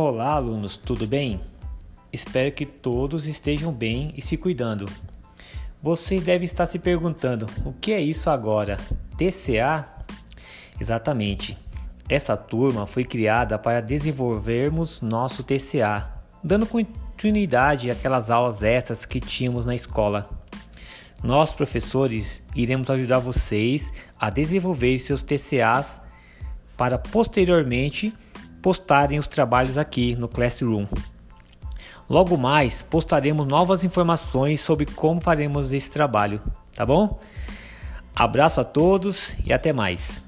Olá, alunos, tudo bem? Espero que todos estejam bem e se cuidando. Você deve estar se perguntando: o que é isso agora? TCA? Exatamente. Essa turma foi criada para desenvolvermos nosso TCA, dando continuidade àquelas aulas extras que tínhamos na escola. Nós, professores, iremos ajudar vocês a desenvolver seus TCAs para posteriormente postarem os trabalhos aqui no Classroom. Logo mais postaremos novas informações sobre como faremos esse trabalho, tá bom? Abraço a todos e até mais.